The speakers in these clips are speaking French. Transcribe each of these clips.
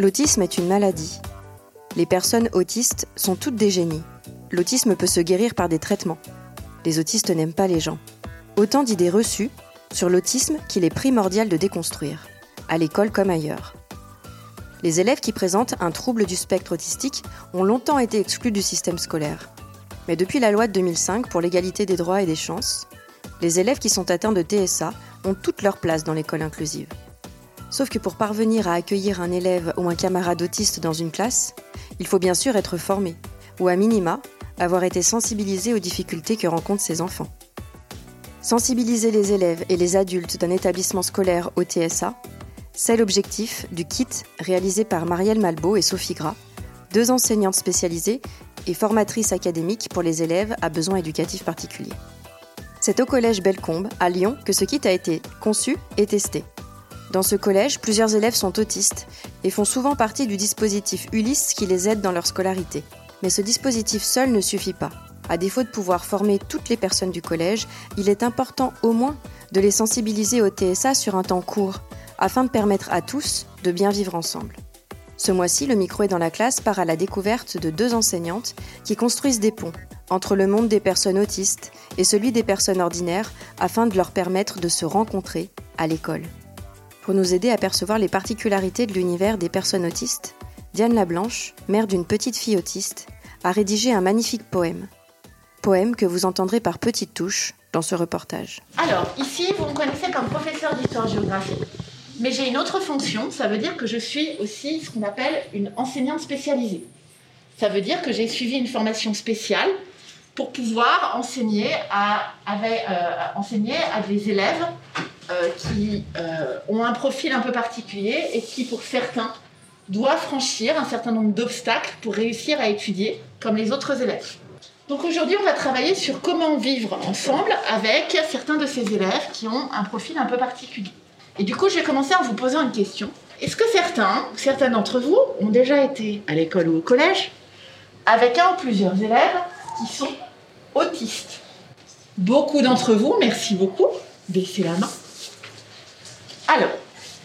L'autisme est une maladie. Les personnes autistes sont toutes des génies. L'autisme peut se guérir par des traitements. Les autistes n'aiment pas les gens. Autant d'idées reçues sur l'autisme qu'il est primordial de déconstruire, à l'école comme ailleurs. Les élèves qui présentent un trouble du spectre autistique ont longtemps été exclus du système scolaire. Mais depuis la loi de 2005 pour l'égalité des droits et des chances, les élèves qui sont atteints de TSA ont toute leur place dans l'école inclusive. Sauf que pour parvenir à accueillir un élève ou un camarade autiste dans une classe, il faut bien sûr être formé, ou à minima, avoir été sensibilisé aux difficultés que rencontrent ces enfants. Sensibiliser les élèves et les adultes d'un établissement scolaire au TSA, c'est l'objectif du kit réalisé par Marielle Malbeau et Sophie Gras, deux enseignantes spécialisées et formatrices académiques pour les élèves à besoins éducatifs particuliers. C'est au collège Bellecombe, à Lyon, que ce kit a été conçu et testé. Dans ce collège, plusieurs élèves sont autistes et font souvent partie du dispositif Ulysse qui les aide dans leur scolarité. Mais ce dispositif seul ne suffit pas. À défaut de pouvoir former toutes les personnes du collège, il est important au moins de les sensibiliser au TSA sur un temps court, afin de permettre à tous de bien vivre ensemble. Ce mois-ci, le micro est dans la classe part à la découverte de deux enseignantes qui construisent des ponts entre le monde des personnes autistes et celui des personnes ordinaires afin de leur permettre de se rencontrer à l'école. Pour nous aider à percevoir les particularités de l'univers des personnes autistes, Diane Lablanche, mère d'une petite fille autiste, a rédigé un magnifique poème. Poème que vous entendrez par petites touches dans ce reportage. Alors, ici, vous me connaissez comme professeur d'histoire-géographie. Mais j'ai une autre fonction, ça veut dire que je suis aussi ce qu'on appelle une enseignante spécialisée. Ça veut dire que j'ai suivi une formation spéciale pour pouvoir enseigner à, euh, enseigner à des élèves qui euh, ont un profil un peu particulier et qui, pour certains, doivent franchir un certain nombre d'obstacles pour réussir à étudier comme les autres élèves. Donc aujourd'hui, on va travailler sur comment vivre ensemble avec certains de ces élèves qui ont un profil un peu particulier. Et du coup, je vais commencer en vous posant une question. Est-ce que certains, certains d'entre vous, ont déjà été à l'école ou au collège avec un ou plusieurs élèves qui sont autistes? Beaucoup d'entre vous, merci beaucoup, baissez la main. Alors,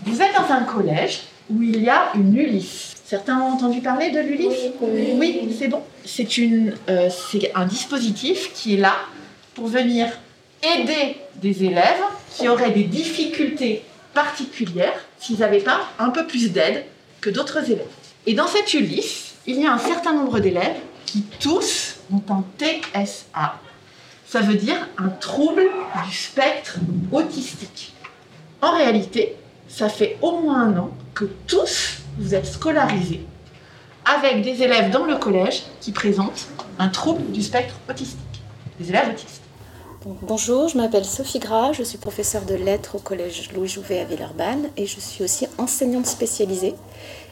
vous êtes dans un collège où il y a une Ulysse. Certains ont entendu parler de l'Ulysse Oui, c'est bon. Euh, c'est un dispositif qui est là pour venir aider des élèves qui auraient des difficultés particulières s'ils n'avaient pas un peu plus d'aide que d'autres élèves. Et dans cette Ulysse, il y a un certain nombre d'élèves qui tous ont un TSA. Ça veut dire un trouble du spectre autistique. En réalité, ça fait au moins un an que tous vous êtes scolarisés avec des élèves dans le collège qui présentent un trouble du spectre autistique. Des élèves autistes. bonjour, je m'appelle Sophie Gras, je suis professeure de lettres au collège Louis Jouvet à Villeurbanne et je suis aussi enseignante spécialisée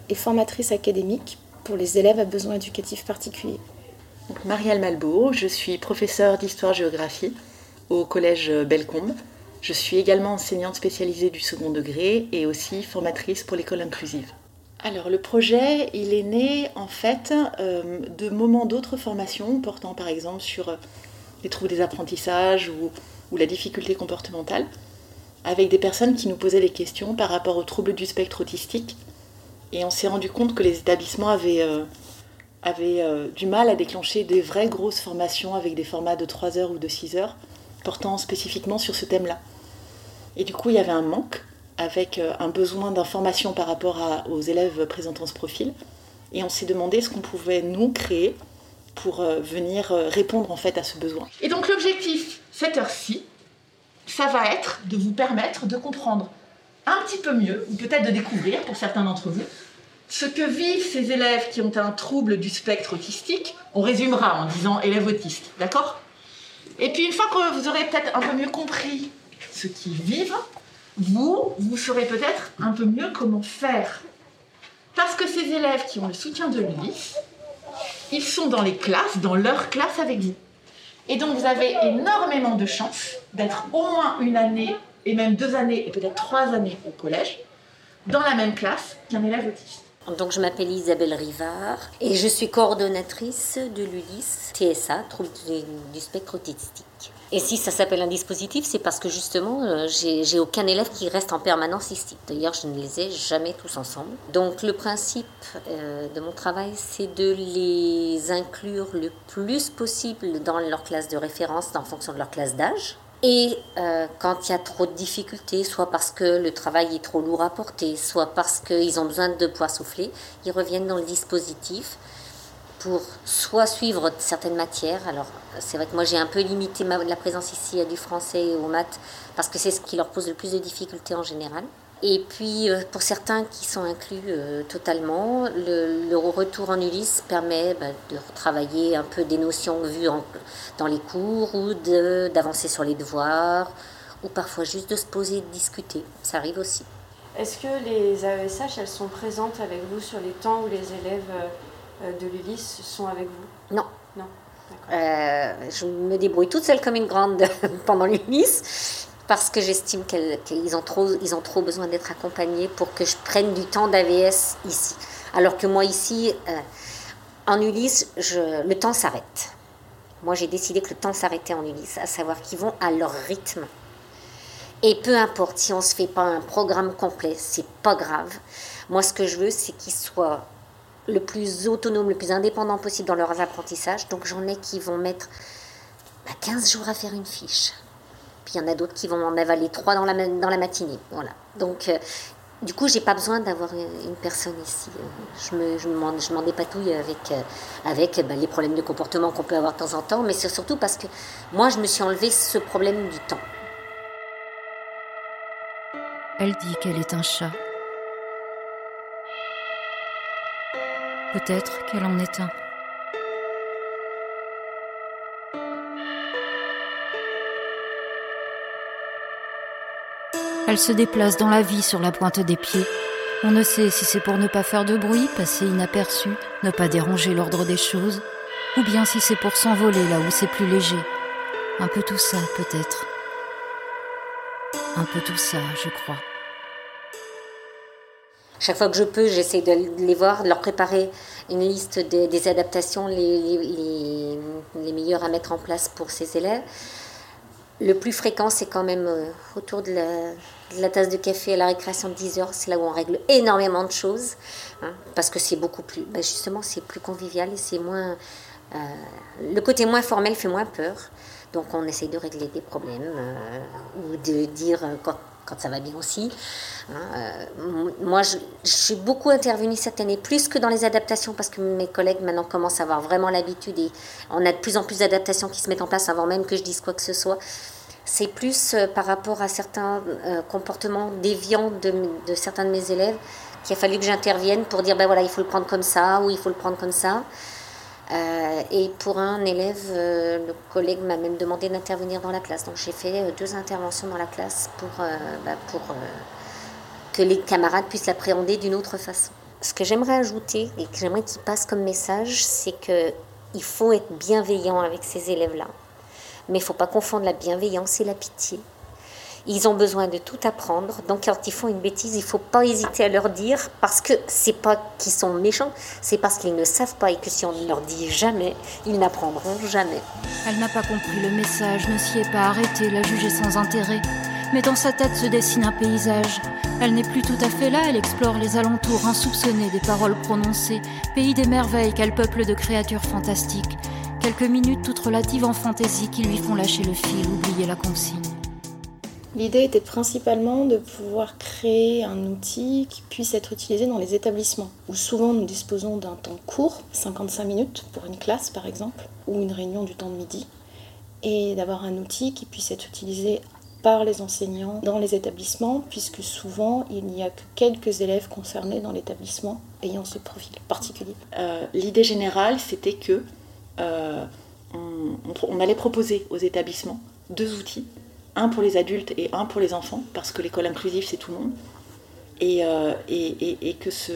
et formatrice académique pour les élèves à besoins éducatifs particuliers. Marielle Malbeau, je suis professeure d'histoire-géographie au collège Bellecombe je suis également enseignante spécialisée du second degré et aussi formatrice pour l'école inclusive. Alors le projet, il est né en fait euh, de moments d'autres formations portant par exemple sur euh, les troubles des apprentissages ou, la difficulté comportementale, avec des personnes qui nous posaient des questions par rapport aux troubles du spectre autistique. Et on s'est rendu compte que les établissements avaient, euh, du mal à déclencher des vraies grosses formations avec des formats de 3 heures ou de 6 heures portant spécifiquement sur ce thème-là. Et du coup, il y avait un manque avec euh, un besoin d'information par rapport aux élèves présentant ce profil. Et on s'est demandé ce qu'on pouvait nous créer pour euh, venir euh, répondre en fait à ce besoin. Et donc l'objectif, cette heure-ci, ça va être de vous permettre de comprendre un petit peu mieux, ou peut-être de découvrir pour certains d'entre vous, ce que vivent ces élèves qui ont un trouble du spectre autistique. On résumera en disant élève autiste, d'accord? Et puis une fois que vous aurez peut-être un peu mieux compris ce qu'ils vivent, Vous, vous saurez peut-être un peu mieux comment faire. Parce que ces élèves qui ont le soutien de l'ULIS, ils sont dans les classes, dans leur classe avec vous. Et donc vous avez énormément de chances d'être au moins une année, et même deux années, et peut-être trois années au collège, dans la même classe qu'un élève autiste. Donc je m'appelle Isabelle Rivard et je suis coordonnatrice de l'ULIS TSA, trouble du spectre autistique. Et si ça s'appelle un dispositif, c'est parce que justement, euh, j'ai aucun élève qui reste en permanence ici. D'ailleurs, je ne les ai jamais tous ensemble. Donc le principe euh, de mon travail, c'est de les inclure le plus possible dans leur classe de référence en fonction de leur classe d'âge. Et euh, quand il y a trop de difficultés, soit parce que le travail est trop lourd à porter, soit parce qu'ils ont besoin de pouvoir souffler, ils reviennent dans le dispositif pour soit suivre certaines matières. Alors, c'est vrai que moi, j'ai un peu limité ma, la présence ici à du français et aux maths, parce que c'est ce qui leur pose le plus de difficultés en général. Et puis, euh, pour certains qui sont inclus euh, totalement, le, retour en Ulysse permet bah, de travailler un peu des notions vues dans les cours ou d'avancer sur les devoirs, ou parfois juste de se poser et de discuter. Ça arrive aussi. Est-ce que les AESH, elles sont présentes avec vous sur les temps où les élèves euh, de l'Ulysse sont avec vous Non. Non. Euh, je me débrouille toute seule comme une grande pendant l'Ulysse parce que j'estime qu'ils ont, trop, ils ont trop besoin d'être accompagnés pour que je prenne du temps d'AVS ici. Alors que moi ici, euh, en Ulysse, je, le temps s'arrête. Moi j'ai décidé que le temps s'arrêtait en Ulysse, à savoir qu'ils vont à leur rythme. Et peu importe si on ne se fait pas un programme complet, c'est pas grave. Moi ce que je veux, c'est qu'ils soient le plus autonome, le plus indépendant possible dans leurs apprentissages. Donc j'en ai qui vont mettre 15 bah, jours à faire une fiche. Puis il y en a d'autres qui vont en avaler 3 dans la, dans la matinée. Voilà. Donc euh, du coup, j'ai pas besoin d'avoir une personne ici. Je me, je m'en, je dépatouille avec, euh, avec bah, les problèmes de comportement qu'on peut avoir de temps en temps, mais c'est surtout parce que moi, je me suis enlevé ce problème du temps. Elle dit qu'elle est un chat Peut-être qu'elle en est un. Elle se déplace dans la vie sur la pointe des pieds. On ne sait si c'est pour ne pas faire de bruit, passer inaperçu, ne pas déranger l'ordre des choses, ou bien si c'est pour s'envoler là où c'est plus léger. Un peu tout ça, peut-être. Un peu tout ça, je crois. Chaque fois que je peux, j'essaie de les voir, de leur préparer une liste des adaptations les, les, meilleures à mettre en place pour ces élèves. Le plus fréquent, c'est quand même euh, autour de la, tasse de café à la récréation de 10 heures. C'est là où on règle énormément de choses. Hein, parce que c'est beaucoup plus. Ben justement, c'est plus convivial et c'est moins. Euh, le côté moins formel fait moins peur. Donc on essaie de régler des problèmes euh, ou de dire quand quand ça va bien aussi. Hein, euh, moi, je, suis beaucoup intervenue cette année, plus que dans les adaptations, parce que mes collègues maintenant commencent à avoir vraiment l'habitude et on a de plus en plus d'adaptations qui se mettent en place avant même que je dise quoi que ce soit. C'est plus euh, par rapport à certains euh, comportements déviants de, de, certains de mes élèves qu'il a fallu que j'intervienne pour dire ben voilà, il faut le prendre comme ça ou il faut le prendre comme ça. Euh, et pour un élève, euh, le collègue m'a même demandé d'intervenir dans la classe. Donc j'ai fait euh, deux interventions dans la classe pour, bah, pour que les camarades puissent l'appréhender d'une autre façon. Ce que j'aimerais ajouter et que j'aimerais qu'il passe comme message, c'est qu'il faut être bienveillant avec ces élèves-là. Mais il ne faut pas confondre la bienveillance et la pitié. Ils ont besoin de tout apprendre. Donc quand ils font une bêtise, il ne faut pas hésiter à leur dire parce que c'est pas qu'ils sont méchants, c'est parce qu'ils ne savent pas et que si on ne leur dit jamais, ils n'apprendront jamais. Elle n'a pas compris le message, ne s'y est pas arrêtée, l'a jugé sans intérêt. Mais dans sa tête se dessine un paysage. Elle n'est plus tout à fait là, elle explore les alentours insoupçonnés des paroles prononcées, pays des merveilles qu'elle peuple de créatures fantastiques. Quelques minutes toutes relatives en fantaisie qui lui font lâcher le fil, oublier la consigne. L'idée était principalement de pouvoir créer un outil qui puisse être utilisé dans les établissements, où souvent nous disposons d'un temps court, 55 minutes pour une classe par exemple, ou une réunion du temps de midi, et d'avoir un outil qui puisse être utilisé par les enseignants dans les établissements, puisque souvent il n'y a que quelques élèves concernés dans l'établissement ayant ce profil particulier. Euh, l'idée générale, c'était que euh, on allait proposer aux établissements deux outils un pour les adultes et un pour les enfants, parce que l'école inclusive, c'est tout le monde. Et, euh, que ce,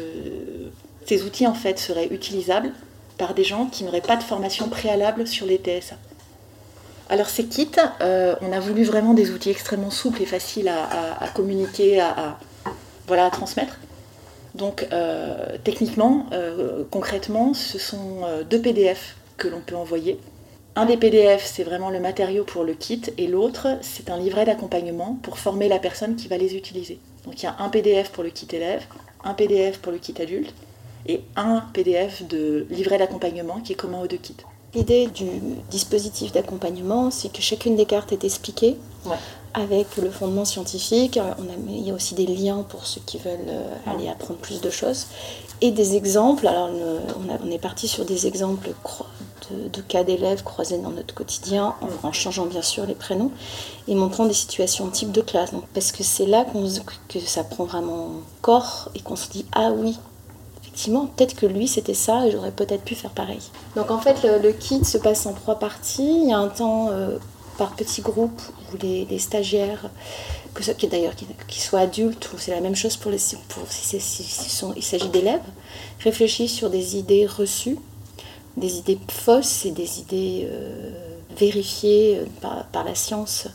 ces outils, en fait, seraient utilisables par des gens qui n'auraient pas de formation préalable sur les TSA. Alors ces kits, euh, on a voulu vraiment des outils extrêmement souples et faciles à, communiquer, à transmettre. Donc euh, techniquement, concrètement, ce sont deux PDF que l'on peut envoyer. Un des PDF, c'est vraiment le matériau pour le kit, et l'autre, c'est un livret d'accompagnement pour former la personne qui va les utiliser. Donc il y a un PDF pour le kit élève, un PDF pour le kit adulte, et un PDF de livret d'accompagnement qui est commun aux deux kits. L'idée du dispositif d'accompagnement, c'est que chacune des cartes est expliquée avec le fondement scientifique. On a, il y a aussi des liens pour ceux qui veulent euh, aller apprendre plus de choses et des exemples. Alors, on, est parti sur des exemples de, cas d'élèves croisés dans notre quotidien, en, changeant bien sûr les prénoms et montrant des situations type de classe. Parce que c'est là que ça prend vraiment corps et qu'on se dit Ah oui, effectivement, peut-être que lui c'était ça et j'aurais peut-être pu faire pareil. Donc en fait, le, kit se passe en trois parties. Il y a un temps euh, par petits groupes où les, stagiaires que ce, qui d'ailleurs qu'ils soient adultes ou c'est la même chose pour les pour si, il s'agit d'élèves réfléchissent sur des idées reçues des idées fausses et des idées euh, vérifiées euh, par, la science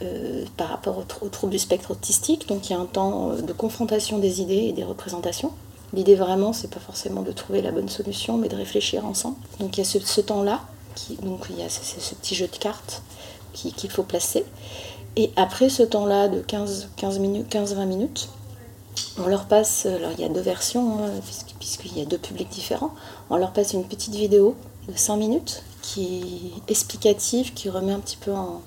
euh, par rapport au, trouble du spectre autistique. Donc il y a un temps de confrontation des idées et des représentations. L'idée vraiment, c'est pas forcément de trouver la bonne solution, mais de réfléchir ensemble. Donc il y a ce, temps-là, donc il y a ce, petit jeu de cartes qu'il faut placer. Et après ce temps-là de 15, 15 minutes, 15-20 minutes, on leur passe, alors il y a deux versions, hein, puisqu'il y a deux publics différents, on leur passe une petite vidéo de 5 minutes qui est explicative, qui remet un petit peu en,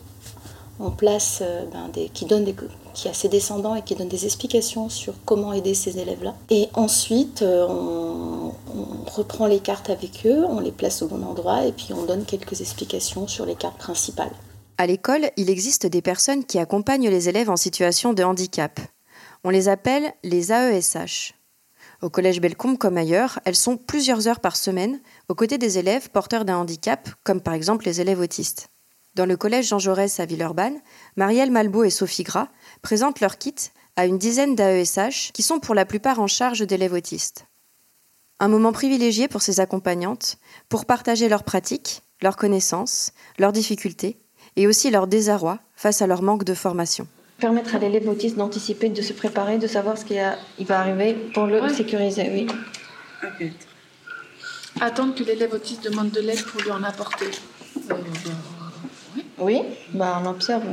place, euh, ben, qui a ses descendants et qui donne des explications sur comment aider ces élèves-là. Et ensuite, euh, on, on, reprend les cartes avec eux, on les place au bon endroit et puis on donne quelques explications sur les cartes principales. À l'école, il existe des personnes qui accompagnent les élèves en situation de handicap. On les appelle les AESH. Au collège Bellecombe comme ailleurs, elles sont plusieurs heures par semaine aux côtés des élèves porteurs d'un handicap, comme par exemple les élèves autistes. Dans le collège Jean Jaurès à Villeurbanne, Marielle Malbeau et Sophie Gras présentent leur kit à une dizaine d'AESH qui sont pour la plupart en charge d'élèves autistes. Un moment privilégié pour ces accompagnantes pour partager leurs pratiques, leurs connaissances, leurs difficultés et aussi leur désarroi face à leur manque de formation. Permettre à l'élève autiste d'anticiper, de se préparer, de savoir ce qui il va arriver pour le sécuriser, oui. Attendre que l'élève autiste demande de l'aide pour lui en apporter. Euh, oui. bah on observe.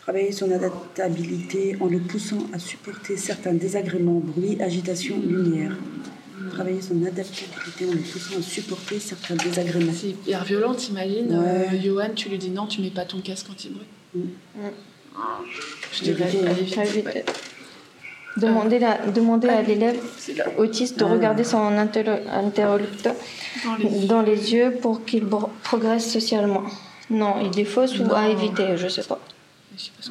Travailler son adaptabilité en le poussant à supporter certains désagréments, bruit, agitation, lumière. Travailler son adaptabilité en le poussant à supporter certains désagréments. C'est hyper violent, t'imagines euh, Johan, tu lui dis non, tu mets pas ton casque quand il brûle. Je dirais Demander, la, demander à l'élève autiste de regarder son interlocuteur dans les, yeux. pour qu'il progresse socialement. Non, il défausse ou à éviter, je ne sais pas.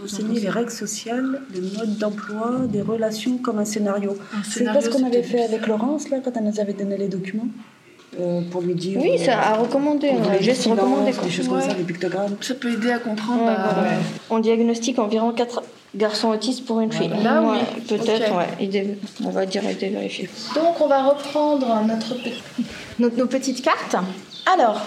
Enseigner les règles sociales, les modes d'emploi, des relations comme un scénario. C'est pas ce qu'on avait fait avec Laurence là, quand elle nous avait donné les documents euh, pour lui dire. Oui, ça a recommandé, on juste recommandé. Des choses comme ça, des pictogrammes. Ça peut aider à comprendre. Bah, on diagnostique environ 4 garçons autistes pour une fille. Là, oui. Peut-être, ouais. on va dire aider vérifier. Donc, on va reprendre notre, nos petites cartes. Alors,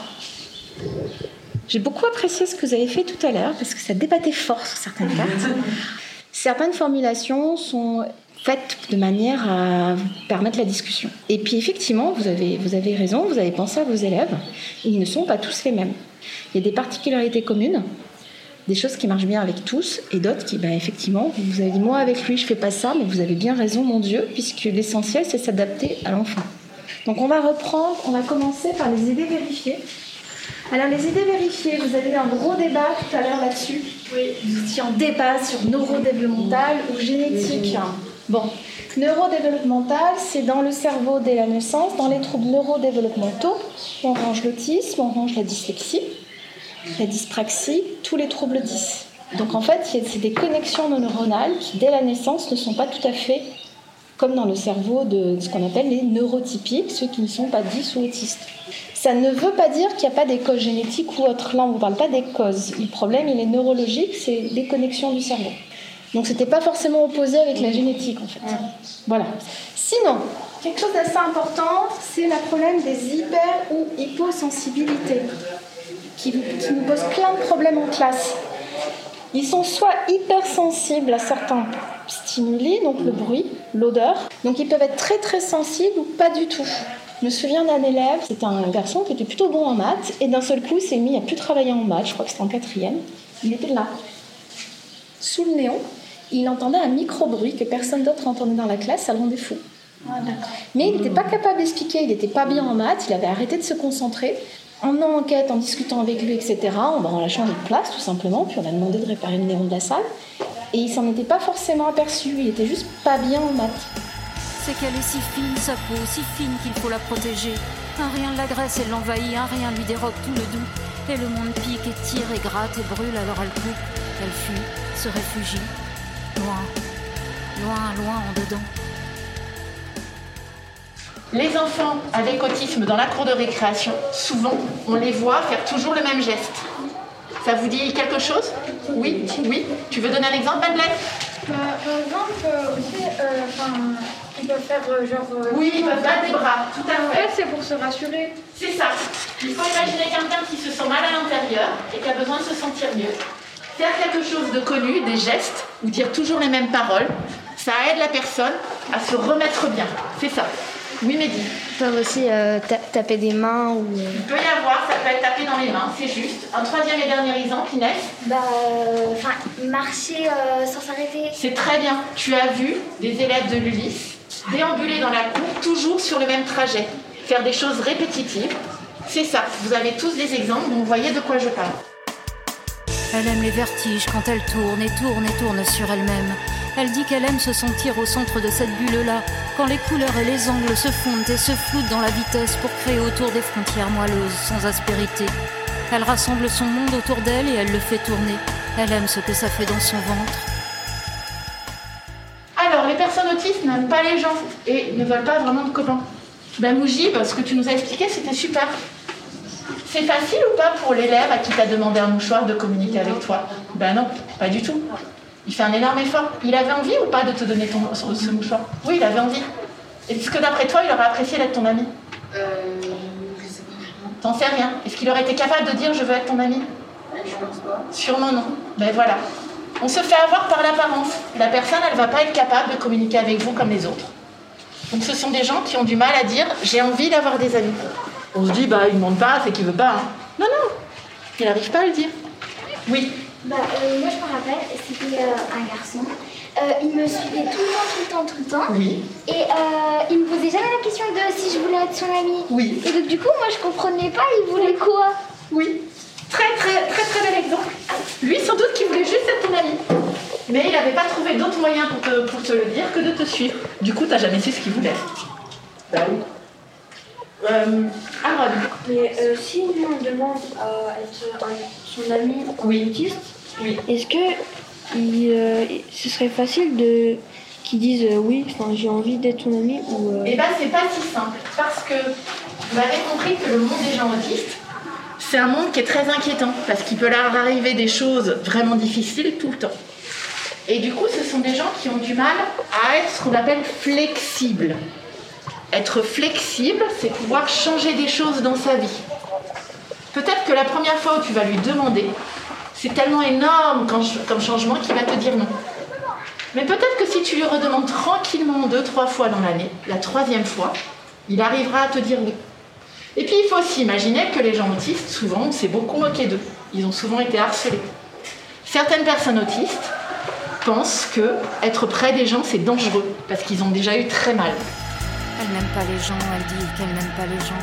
j'ai beaucoup apprécié ce que vous avez fait tout à l'heure parce que ça débattait fort sur certaines cartes. Certaines formulations sont faites de manière à permettre la discussion. Et puis effectivement, vous avez, vous avez raison, vous avez pensé à vos élèves, ils ne sont pas tous les mêmes. Il y a des particularités communes, des choses qui marchent bien avec tous, et d'autres qui, ben, effectivement, vous avez dit, moi avec lui, je fais pas ça, mais vous avez bien raison, mon Dieu, puisque l'essentiel, c'est s'adapter à l'enfant. Donc on va reprendre, on va commencer par les idées vérifiées. Alors les idées vérifiées, vous avez eu un gros débat tout à l'heure là-dessus. Oui. Vous étiez en débat sur neurodéveloppemental ou génétique. Bon, neurodéveloppemental, c'est dans le cerveau dès la naissance. Dans les troubles neurodéveloppementaux, on range l'autisme, on range la dyslexie, la dyspraxie, tous les troubles 10. Donc en fait, c'est des connexions neuronales qui, dès la naissance, ne sont pas tout à fait comme dans le cerveau de ce qu'on appelle les neurotypiques, ceux qui ne sont pas dits ou autistes. Ça ne veut pas dire qu'il n'y a pas des causes génétiques ou autres. Là, on ne parle pas des causes. Le problème, il est neurologique, c'est des connexions du cerveau. Donc, c'était pas forcément opposé avec la génétique, en fait. Voilà. Sinon, quelque chose d'assez important, c'est le problème des hyper ou hyposensibilités, qui, qui nous pose plein de problèmes en classe. Ils sont soit hypersensibles à certains stimuli, donc le bruit, l'odeur, donc ils peuvent être très très sensibles ou pas du tout. Je me souviens d'un élève, c'était un garçon qui était plutôt bon en maths, et d'un seul coup, il s'est mis à plus travailler en maths, je crois que c'était en quatrième. Il était là, sous le néon, il entendait un micro-bruit que personne d'autre entendait dans la classe, ça le rendait fou. Mais il n'était pas capable d'expliquer, il n'était pas bien en maths, il avait arrêté de se concentrer. En menant enquête, en discutant avec lui, etc., on va en lâchant de place tout simplement, puis on a demandé de réparer le néon de la salle. Et il s'en était pas forcément aperçu, il était juste pas bien en maths. C'est qu'elle est si fine, sa peau, si fine qu'il faut la protéger. Un rien l'agresse et l'envahit, un rien lui dérobe tout le doux. Et le monde pique et tire et gratte et brûle, alors elle coupe. Elle fuit, se réfugie. Loin, loin, loin en dedans. Les enfants avec autisme dans la cour de récréation, souvent, on les voit faire toujours le même geste. Ça vous dit quelque chose? Oui, oui. Tu veux donner un exemple, Madeleine? Par exemple, aussi, ils peuvent faire euh, genre. euh, Oui, ils peuvent battre des bras, tout à fait, c'est pour se rassurer. C'est ça. Il faut imaginer quelqu'un qui se sent mal à l'intérieur et qui a besoin de se sentir mieux. Faire quelque chose de connu, des gestes, ou dire toujours les mêmes paroles, ça aide la personne à se remettre bien. C'est ça. Oui, Mehdi. Ils peuvent aussi euh, ta- taper des mains ou. Il peut y avoir, ça peut être tapé dans les mains, c'est juste. Un troisième et dernier exemple, Inès. Bah, euh, enfin, marcher euh, sans s'arrêter. C'est très bien. Tu as vu des élèves de l'ULIS déambuler dans la cour, toujours sur le même trajet, faire des choses répétitives. C'est ça. Vous avez tous des exemples, donc vous voyez de quoi je parle. Elle aime les vertiges quand elle tourne et tourne et tourne sur elle-même. Elle dit qu'elle aime se sentir au centre de cette bulle-là, quand les couleurs et les angles se fondent et se floutent dans la vitesse pour créer autour des frontières moelleuses, sans aspérité. Elle rassemble son monde autour d'elle et elle le fait tourner. Elle aime ce que ça fait dans son ventre. Alors, les personnes autistes n'aiment pas les gens et ne veulent pas vraiment de copains. Ben Moujib, ce que tu nous as expliqué, c'était super. C'est facile ou pas pour l'élève à qui t'as demandé un mouchoir de communiquer avec toi? Ben non, pas du tout. Il fait un énorme effort. Il avait envie ou pas de te donner ton, ce mouchoir? Oui, il avait envie. Est-ce que d'après toi, il aurait apprécié d'être ton ami? Euh, je sais pas. T'en sais rien. Est-ce qu'il aurait été capable de dire je veux être ton ami Je pense pas. Sûrement non. Ben voilà. On se fait avoir par l'apparence. La personne, elle va pas être capable de communiquer avec vous comme les autres. Donc ce sont des gens qui ont du mal à dire j'ai envie d'avoir des amis. On se dit bah il ne demande pas, c'est qu'il veut pas. hein. Non non, il n'arrive pas à le dire. Oui. Bah, euh, moi, je me rappelle, c'était euh, un garçon. Euh, il me suivait tout le temps, tout le temps, tout le temps. Oui. Et euh, il me posait jamais la question de si je voulais être son ami. Oui. Et donc, du coup, moi, je comprenais pas, il voulait quoi? Oui. Très très très très bel exemple. Lui sans doute qu'il voulait juste être ton ami. Mais il n'avait pas trouvé d'autre moyen pour te, pour te le dire que de te suivre. Du coup, t'as jamais su ce qu'il voulait. Bah oui. Euh, Aaron. Mais euh, si nous on demande à être un- son ami autiste, est-ce que il, euh, ce serait facile de qu'ils disent euh, oui, j'ai envie d'être ton ami ou Eh ben, c'est pas si simple. Parce que vous avez compris que le monde des gens autistes, c'est un monde qui est très inquiétant. Parce qu'il peut leur arriver des choses vraiment difficiles tout le temps. Et du coup, ce sont des gens qui ont du mal à être ce qu'on appelle flexibles. Être flexible, c'est pouvoir changer des choses dans sa vie. Peut-être que la première fois où tu vas lui demander, c'est tellement énorme comme changement qu'il va te dire non. Mais peut-être que si tu lui redemandes tranquillement deux, trois fois dans l'année, la troisième fois, il arrivera à te dire oui. Et puis il faut aussi imaginer que les gens autistes, souvent, on s'est beaucoup moqué d'eux. Ils ont souvent été harcelés. Certaines personnes autistes pensent que être près des gens, c'est dangereux, parce qu'ils ont déjà eu très mal. Elle n'aime pas les gens, elle dit qu'elle n'aime pas les gens.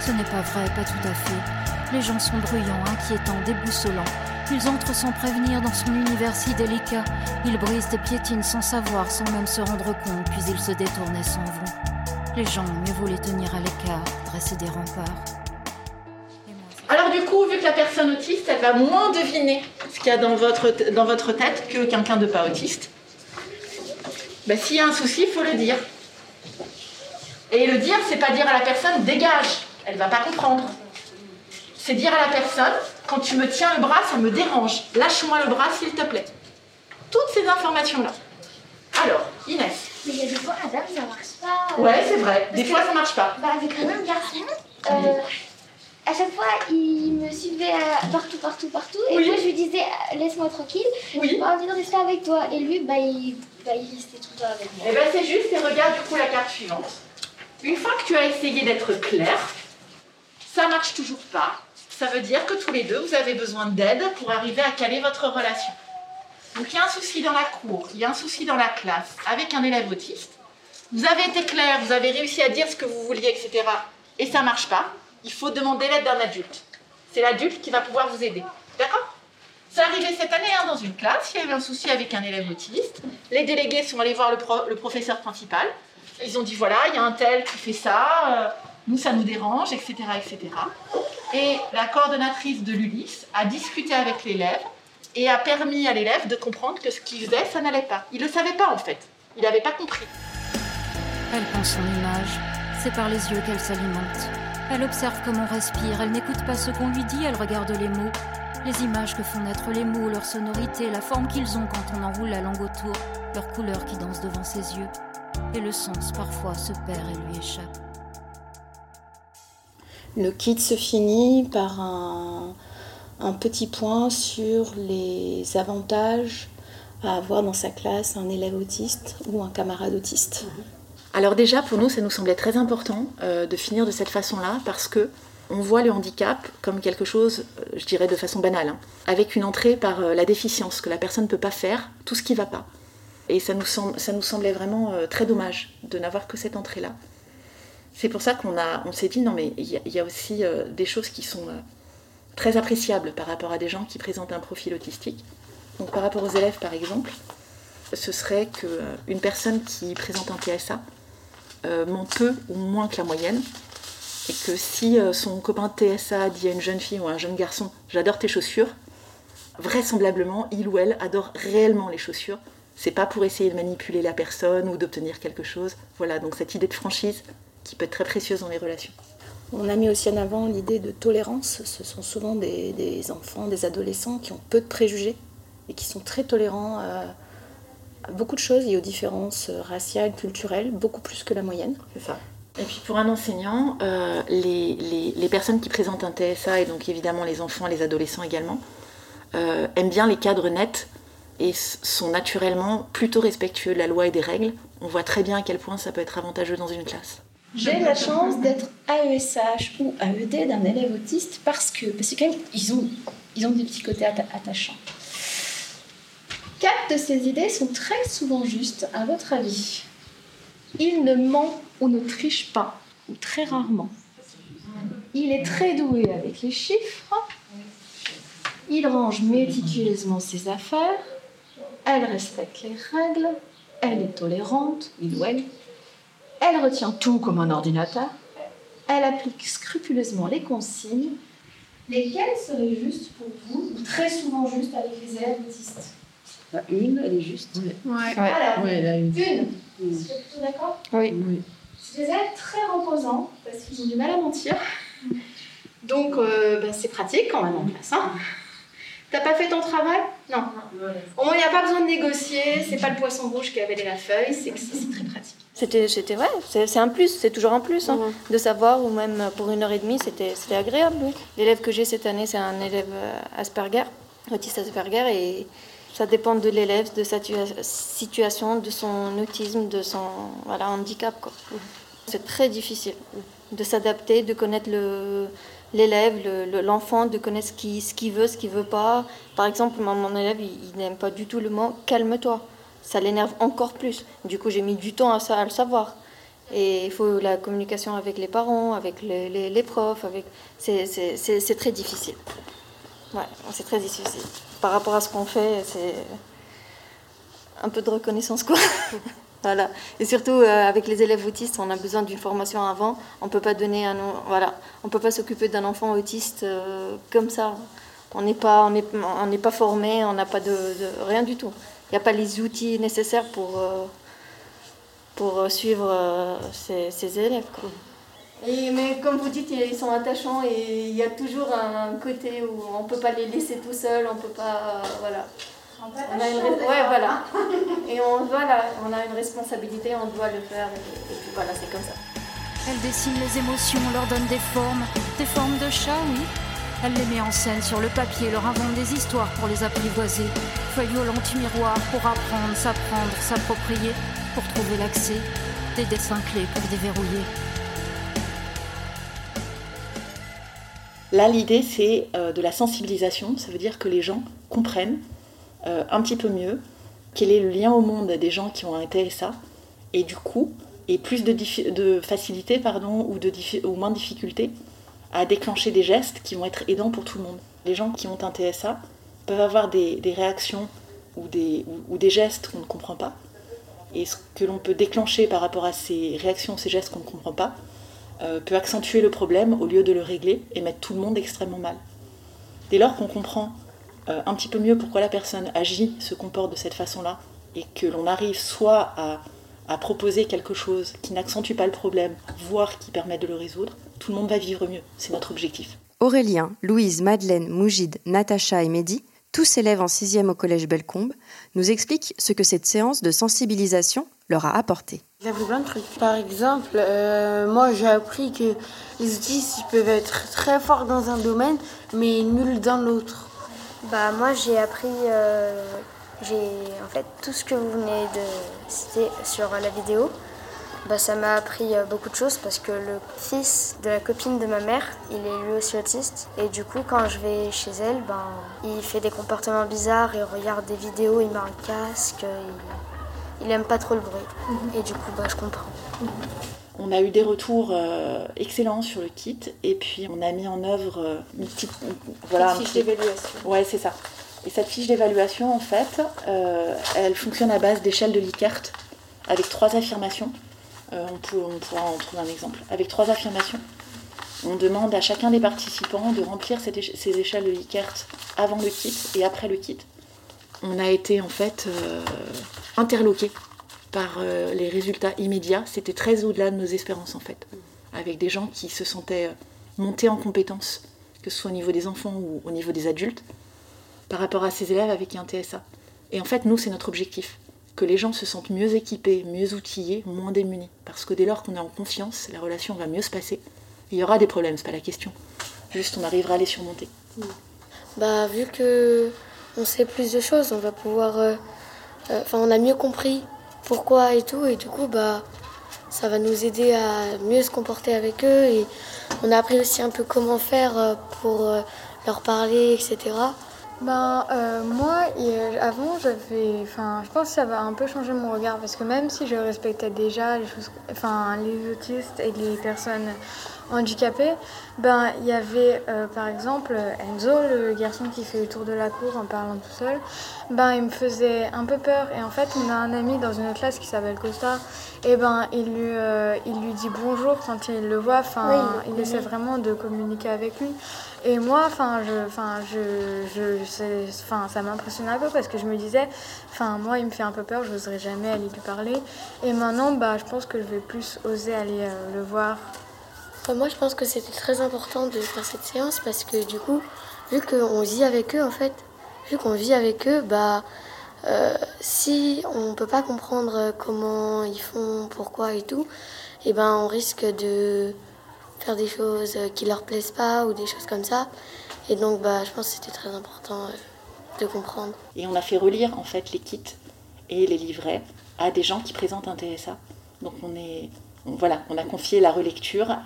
Ce n'est pas vrai, pas tout à fait. Les gens sont bruyants, inquiétants, déboussolants. Ils entrent sans prévenir dans son univers si délicat. Ils brisent et piétinent sans savoir, sans même se rendre compte, puis ils se détournent et s'en vont. Les gens, mieux vaut les tenir à l'écart, dresser des remparts. Alors du coup, vu que la personne autiste, elle va moins deviner ce qu'il y a dans votre, dans votre tête que quelqu'un de pas autiste, bah, s'il y a un souci, il faut le dire. Et le dire, c'est pas dire à la personne dégage, elle va pas comprendre. C'est dire à la personne quand tu me tiens le bras, ça me dérange. Lâche-moi le bras s'il te plaît. Toutes ces informations-là. Alors, Inès. Mais il y a des fois, Adam, ça marche pas. Ouais, c'est vrai. Des fois, ça marche pas. Bah, avec le même garçon, euh, à chaque fois, il me suivait euh, partout, partout, partout. Et moi, je lui disais, euh, laisse-moi tranquille. Oui. J'ai pas envie de rester avec toi. Et lui, bah, il, bah, il restait tout le temps avec moi. Eh ben c'est juste, et regarde du coup la carte suivante. Une fois que tu as essayé d'être clair, ça marche toujours pas. Ça veut dire que tous les deux, vous avez besoin d'aide pour arriver à caler votre relation. Donc il y a un souci dans la cour, il y a un souci dans la classe avec un élève autiste. Vous avez été clair, vous avez réussi à dire ce que vous vouliez, etc. Et ça marche pas. Il faut demander l'aide d'un adulte. C'est l'adulte qui va pouvoir vous aider. D'accord? C'est arrivé cette année hein, dans une classe, il y avait un souci avec un élève autiste. Les délégués sont allés voir le, pro- le professeur principal. Ils ont dit voilà, il y a un tel qui fait ça, euh, nous ça nous dérange, etc., etc. Et la coordonnatrice de l'ULIS a discuté avec l'élève et a permis à l'élève de comprendre que ce qu'il faisait, ça n'allait pas. Il ne le savait pas en fait. Il n'avait pas compris. Elle pense son image. C'est par les yeux qu'elle s'alimente. Elle observe comment on respire. Elle n'écoute pas ce qu'on lui dit. Elle regarde les mots. Les images que font naître les mots, leur sonorité, la forme qu'ils ont quand on enroule la langue autour, leur couleur qui danse devant ses yeux. Et le sens parfois se perd et lui échappe. Le kit se finit par un, un petit point sur les avantages à avoir dans sa classe un élève autiste ou un camarade autiste. Alors déjà, pour nous, ça nous semblait très important euh, de finir de cette façon-là parce que on voit le handicap comme quelque chose, euh, je dirais de façon banale, hein, avec une entrée par euh, la déficience, que la personne ne peut pas faire, tout ce qui ne va pas. Et ça nous, semble- ça nous semblait vraiment euh, très dommage de n'avoir que cette entrée-là. C'est pour ça qu'on on s'est dit, non mais il y, a- aussi euh, des choses qui sont euh, très appréciables par rapport à des gens qui présentent un profil autistique. Donc par rapport aux élèves, par exemple, ce serait qu'une personne qui présente un TSA ment peu ou moins que la moyenne. Et que si son copain TSA dit à une jeune fille ou à un jeune garçon J'adore tes chaussures, vraisemblablement, il ou elle adore réellement les chaussures. C'est pas pour essayer de manipuler la personne ou d'obtenir quelque chose. Voilà, donc cette idée de franchise qui peut être très précieuse dans les relations. On a mis aussi en avant l'idée de tolérance. Ce sont souvent des, des enfants, des adolescents qui ont peu de préjugés et qui sont très tolérants à, à beaucoup de choses et aux différences raciales, culturelles, beaucoup plus que la moyenne. C'est ça. Et puis pour un enseignant, euh, les, les- les personnes qui présentent un TSA, et donc évidemment les enfants les adolescents également, euh, aiment bien les cadres nets et sont naturellement plutôt respectueux de la loi et des règles. On voit très bien à quel point ça peut être avantageux dans une classe. J'ai la chance d'être AESH ou AED d'un élève autiste parce que, parce que quand même, ils ont, ils ont des petits côtés atta- attachants. Quatre de ces idées sont très souvent justes, à votre avis. Il ne ment ou ne triche pas, ou très rarement. Il est très doué avec les chiffres. Il range méticuleusement ses affaires. Elle respecte les règles. Elle est tolérante, il ou elle. Elle retient tout comme un ordinateur. Elle applique scrupuleusement les consignes. Lesquelles seraient justes pour vous, ou très souvent justes avec les élèves autistes Bah, Une, elle est juste. Alors, Ouais, elle a une. une. Vous êtes plutôt d'accord? Oui. C'est des élèves très reposants, parce qu'ils ont du mal à mentir. Donc, euh, ben, c'est pratique quand même en classe. Hein T'as pas fait ton travail Non. Au moins, il n'y a pas besoin de négocier. C'est pas le poisson rouge qui a avalé la feuille. C'est très pratique. C'était, c'était ouais, c'est, un plus, c'est toujours un plus hein, de savoir, ou même pour une heure et demie, c'était, c'était agréable. oui. L'élève que j'ai cette année, c'est un élève euh, Asperger, autiste Asperger, et ça dépend de l'élève, de sa tua- situation, de son autisme, de son voilà, handicap. Quoi. C'est très difficile de s'adapter, de connaître le, l'élève, le- le- l'enfant, de connaître ce qu'il, veut, ce qu'il veut pas. Par exemple, mon, élève, il, n'aime pas du tout le mot calme-toi. Ça l'énerve encore plus. Du coup, j'ai mis du temps à, le savoir. Et il faut la communication avec les parents, avec les, profs. Avec... C'est très difficile. Ouais, c'est très difficile. Par rapport à ce qu'on fait, c'est un peu de reconnaissance, quoi. voilà. Et surtout, euh, avec les élèves autistes, on a besoin d'une formation avant. On peut pas donner un... Voilà. On peut pas s'occuper d'un enfant autiste euh, comme ça. On n'est pas, on on pas formé, on n'a pas de, rien du tout. Il n'y a pas les outils nécessaires pour, euh, pour suivre ses, élèves. Et, mais comme vous dites, ils sont attachants et il y a toujours un côté où on ne peut pas les laisser tout seuls, on peut pas. voilà. On, a une ouais, voilà. Et on, voilà, on a une responsabilité, on doit le faire. Et, puis voilà, c'est comme ça. Elle dessine les émotions, leur donne des formes, des formes de chat, oui. Elle les met en scène sur le papier, leur invente des histoires pour les apprivoiser. Feuille au miroir pour apprendre, s'apprendre, s'approprier, pour trouver l'accès. Des dessins clés pour déverrouiller. Là, l'idée, c'est euh, de la sensibilisation. Ça veut dire que les gens comprennent euh, un petit peu mieux quel est le lien au monde des gens qui ont un TSA. Et du coup, et plus de, de facilité pardon, ou, de ou moins de difficulté à déclencher des gestes qui vont être aidants pour tout le monde. Les gens qui ont un TSA peuvent avoir des, réactions ou des, ou, des gestes qu'on ne comprend pas. Et ce que l'on peut déclencher par rapport à ces réactions, ces gestes qu'on ne comprend pas, euh, peut accentuer le problème au lieu de le régler et mettre tout le monde extrêmement mal. Dès lors qu'on comprend euh, un petit peu mieux pourquoi la personne agit, se comporte de cette façon-là, et que l'on arrive soit à, à proposer quelque chose qui n'accentue pas le problème, voire qui permet de le résoudre, tout le monde va vivre mieux. C'est notre objectif. Aurélien, Louise, Madeleine, Mougide, Natacha et Mehdi, tous élèves en 6e au collège Bellecombe, nous expliquent ce que cette séance de sensibilisation leur a apporté. J'ai appris plein de trucs. Par exemple, euh, moi j'ai appris que les autistes peuvent être très forts dans un domaine, mais nuls dans l'autre. Bah moi j'ai appris, euh, j'ai en fait tout ce que vous venez de citer sur la vidéo. Bah, ça m'a appris euh, beaucoup de choses parce que le fils de la copine de ma mère, il est lui aussi autiste. Et du coup, quand je vais chez elle, ben, il fait des comportements bizarres, il regarde des vidéos, il met un casque, il, il aime pas trop le bruit. Mhm. Et du coup, bah, je comprends. Mhm. On a eu des retours euh, excellents sur le kit et puis on a mis en œuvre euh, une petite voilà, fiche d'évaluation. Ouais, c'est ça. Et cette fiche d'évaluation, en fait, elle fonctionne à base d'échelle de Likert avec trois affirmations. Euh, on, pourra en trouver un exemple. Avec trois affirmations, on demande à chacun des participants de remplir ces échelles de Likert avant le kit et après le kit. On a été en fait euh, interloqué par euh, les résultats immédiats. C'était très au-delà de nos espérances en fait. Avec des gens qui se sentaient montés en compétences, que ce soit au niveau des enfants ou au niveau des adultes, par rapport à ces élèves avec un TSA. Et en fait, nous, c'est notre objectif que les gens se sentent mieux équipés, mieux outillés, moins démunis. Parce que dès lors qu'on est en confiance, la relation va mieux se passer. Il y aura des problèmes, c'est pas la question. Juste, on arrivera à les surmonter. Bah, vu que on sait plus de choses, on va pouvoir. Euh, euh, enfin, on a mieux compris pourquoi et tout, et du coup, bah, ça va nous aider à mieux se comporter avec eux. Et on a appris aussi un peu comment faire euh, pour leur parler, etc. Ben, euh, moi, avant, j'avais. Enfin, je pense que ça va un peu changer mon regard parce que même si je respectais déjà les choses. Enfin, les autistes et les personnes handicapées, ben, il y avait euh, par exemple Enzo, le garçon qui fait le tour de la cour en parlant tout seul. Ben, il me faisait un peu peur et en fait, on a un ami dans une autre classe qui s'appelle Costa et ben, il lui, euh, il lui dit bonjour quand il le voit. Enfin, il essaie vraiment de communiquer avec lui. Et moi, enfin, je, enfin, je, je, enfin, ça m'impressionne un peu parce que je me disais, enfin, moi, il me fait un peu peur, je n'oserais jamais aller lui parler. Et maintenant, bah, je pense que je vais plus oser aller euh, le voir. Moi, je pense que c'était très important de faire cette séance parce que du coup, vu qu'on vit avec eux, en fait, vu qu'on vit avec eux, bah, euh, si on peut pas comprendre comment ils font, pourquoi et tout, et eh ben, on risque de faire des choses qui leur plaisent pas ou des choses comme ça. Et donc, bah, je pense que c'était très important euh, de comprendre. Et on a fait relire en fait les kits et les livrets à des gens qui présentent un TSA. Donc on est, voilà, on a confié la relecture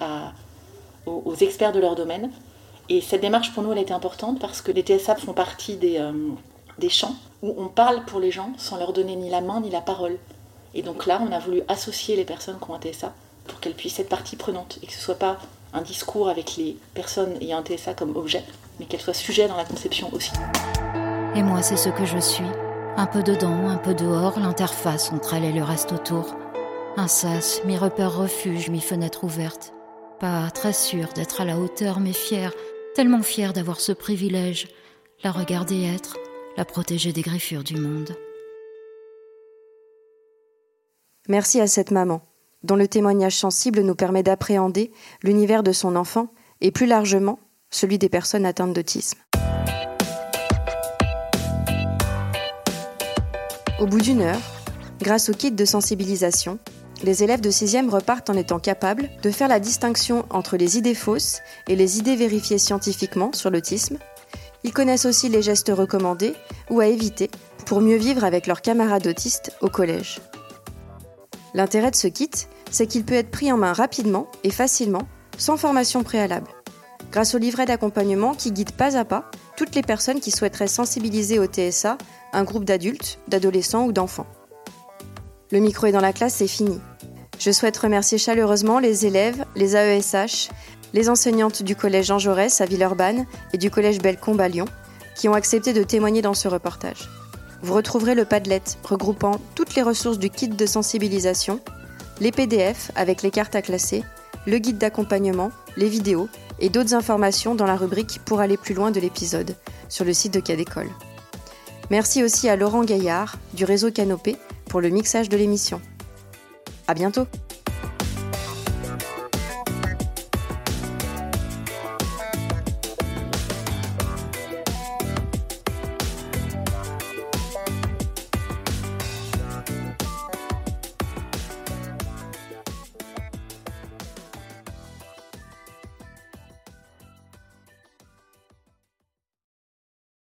aux, experts de leur domaine. Et cette démarche pour nous, elle était importante parce que les TSA font partie des, euh, des champs où on parle pour les gens sans leur donner ni la main ni la parole. Et donc là, on a voulu associer les personnes qui ont un TSA pour qu'elle puisse être partie prenante et que ce ne soit pas un discours avec les personnes ayant un TSA comme objet, mais qu'elle soit sujet dans la conception aussi. Et moi, c'est ce que je suis. Un peu dedans, un peu dehors, l'interface entre elle et le reste autour. Un sas, mi-repère refuge, mi-fenêtre ouverte. Pas très sûre d'être à la hauteur, mais fière, tellement fière d'avoir ce privilège. La regarder être, la protéger des griffures du monde. Merci à cette maman, dont le témoignage sensible nous permet d'appréhender l'univers de son enfant et plus largement celui des personnes atteintes d'autisme. Au bout d'une heure, grâce au kit de sensibilisation, les élèves de 6e repartent en étant capables de faire la distinction entre les idées fausses et les idées vérifiées scientifiquement sur l'autisme. Ils connaissent aussi les gestes recommandés ou à éviter pour mieux vivre avec leurs camarades autistes au collège. L'intérêt de ce kit, c'est qu'il peut être pris en main rapidement et facilement, sans formation préalable, grâce au livret d'accompagnement qui guide pas à pas toutes les personnes qui souhaiteraient sensibiliser au TSA un groupe d'adultes, d'adolescents ou d'enfants. Le micro est dans la classe, c'est fini. Je souhaite remercier chaleureusement les élèves, les AESH, les enseignantes du collège Jean Jaurès à Villeurbanne et du collège Bellecombe à Lyon, qui ont accepté de témoigner dans ce reportage. Vous retrouverez le Padlet regroupant toutes les ressources du kit de sensibilisation, les PDF avec les cartes à classer, le guide d'accompagnement, les vidéos et d'autres informations dans la rubrique Pour aller plus loin de l'épisode sur le site de Cadécole. Merci aussi à Laurent Gaillard du réseau Canopé pour le mixage de l'émission. À bientôt!